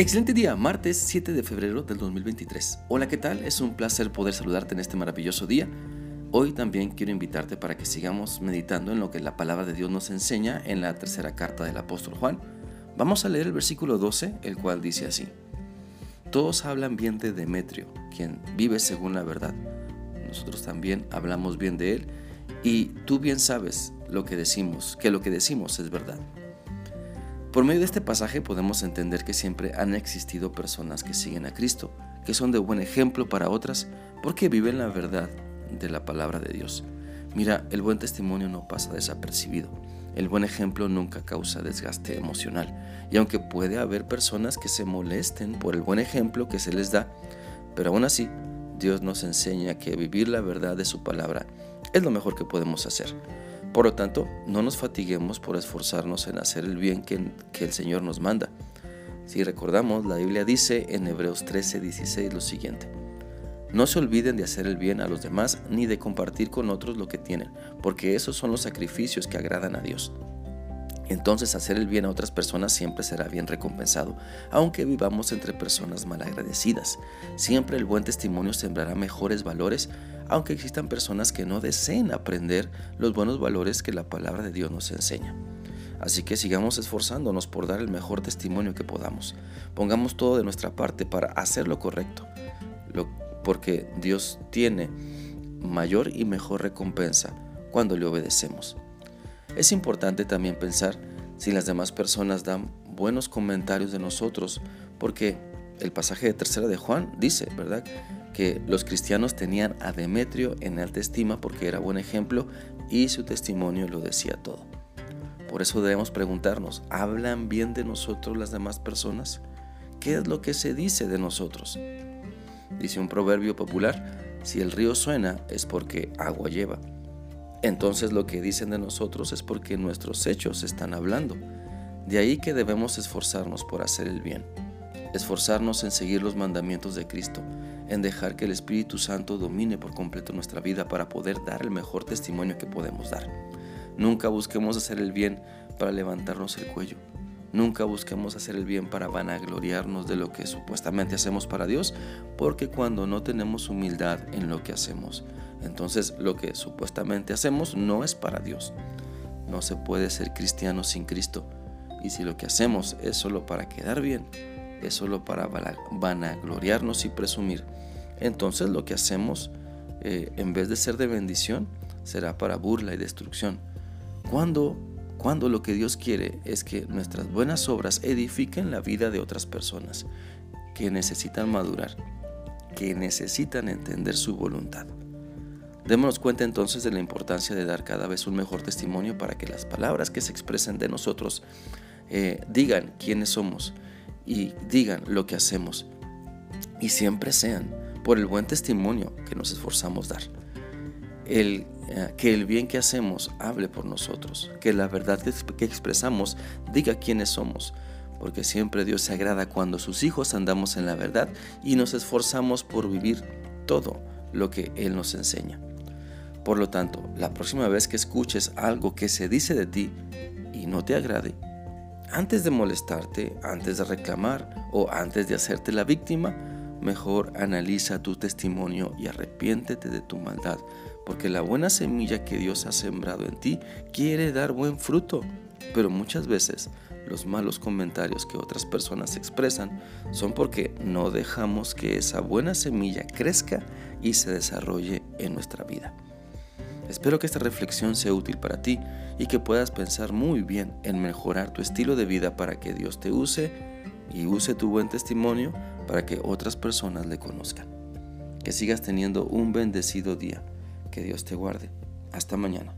Excelente día, martes 7 de febrero del 2023. Hola, ¿qué tal? Es un placer poder saludarte en este maravilloso día. Hoy también quiero invitarte para que sigamos meditando en lo que la palabra de Dios nos enseña en la tercera carta del apóstol Juan. Vamos a leer el versículo 12, el cual dice así. Todos hablan bien de Demetrio, quien vive según la verdad. Nosotros también hablamos bien de él y tú bien sabes lo que decimos, que lo que decimos es verdad. Por medio de este pasaje podemos entender que siempre han existido personas que siguen a Cristo, que son de buen ejemplo para otras porque viven la verdad de la palabra de Dios. Mira, el buen testimonio no pasa desapercibido. El buen ejemplo nunca causa desgaste emocional. Y aunque puede haber personas que se molesten por el buen ejemplo que se les da, pero aún así, Dios nos enseña que vivir la verdad de su palabra es lo mejor que podemos hacer. Por lo tanto, no nos fatiguemos por esforzarnos en hacer el bien que, el Señor nos manda. Si recordamos, la Biblia dice en Hebreos 13, 16 lo siguiente. No se olviden de hacer el bien a los demás ni de compartir con otros lo que tienen, porque esos son los sacrificios que agradan a Dios. Entonces hacer el bien a otras personas siempre será bien recompensado, aunque vivamos entre personas malagradecidas. Siempre el buen testimonio sembrará mejores valores aunque existan personas que no deseen aprender los buenos valores que la palabra de Dios nos enseña. Así que sigamos esforzándonos por dar el mejor testimonio que podamos. Pongamos todo de nuestra parte para hacer lo correcto, porque Dios tiene mayor y mejor recompensa cuando le obedecemos. Es importante también pensar si las demás personas dan buenos comentarios de nosotros, porque el pasaje de tercera de Juan dice, ¿verdad? Que los cristianos tenían a Demetrio en alta estima porque era buen ejemplo y su testimonio lo decía todo. Por eso debemos preguntarnos, ¿hablan bien de nosotros las demás personas? ¿Qué es lo que se dice de nosotros? Dice un proverbio popular, si el río suena es porque agua lleva. Entonces lo que dicen de nosotros es porque nuestros hechos están hablando. De ahí que debemos esforzarnos por hacer el bien esforzarnos en seguir los mandamientos de Cristo, en dejar que el Espíritu Santo domine por completo nuestra vida para poder dar el mejor testimonio que podemos dar. Nunca busquemos hacer el bien para levantarnos el cuello. Nunca busquemos hacer el bien para vanagloriarnos de lo que supuestamente hacemos para Dios, porque cuando no tenemos humildad en lo que hacemos, entonces lo que supuestamente hacemos no es para Dios. No se puede ser cristiano sin Cristo. Y si lo que hacemos es solo para quedar bien, es solo para vanagloriarnos y presumir. Entonces lo que hacemos, eh, en vez de ser de bendición, será para burla y destrucción. Cuando, cuando lo que Dios quiere es que nuestras buenas obras edifiquen la vida de otras personas que necesitan madurar, que necesitan entender su voluntad. Démonos cuenta entonces de la importancia de dar cada vez un mejor testimonio para que las palabras que se expresen de nosotros eh, digan quiénes somos y digan lo que hacemos y siempre sean por el buen testimonio que nos esforzamos dar. El, eh, que el bien que hacemos hable por nosotros, que la verdad que expresamos diga quiénes somos, porque siempre Dios se agrada cuando sus hijos andamos en la verdad y nos esforzamos por vivir todo lo que Él nos enseña. Por lo tanto, la próxima vez que escuches algo que se dice de ti y no te agrade, antes de molestarte, antes de reclamar o antes de hacerte la víctima, mejor analiza tu testimonio y arrepiéntete de tu maldad, porque la buena semilla que Dios ha sembrado en ti quiere dar buen fruto. Pero muchas veces los malos comentarios que otras personas expresan son porque no dejamos que esa buena semilla crezca y se desarrolle en nuestra vida. Espero que esta reflexión sea útil para ti y que puedas pensar muy bien en mejorar tu estilo de vida para que Dios te use y use tu buen testimonio para que otras personas le conozcan. Que sigas teniendo un bendecido día. Que Dios te guarde. Hasta mañana.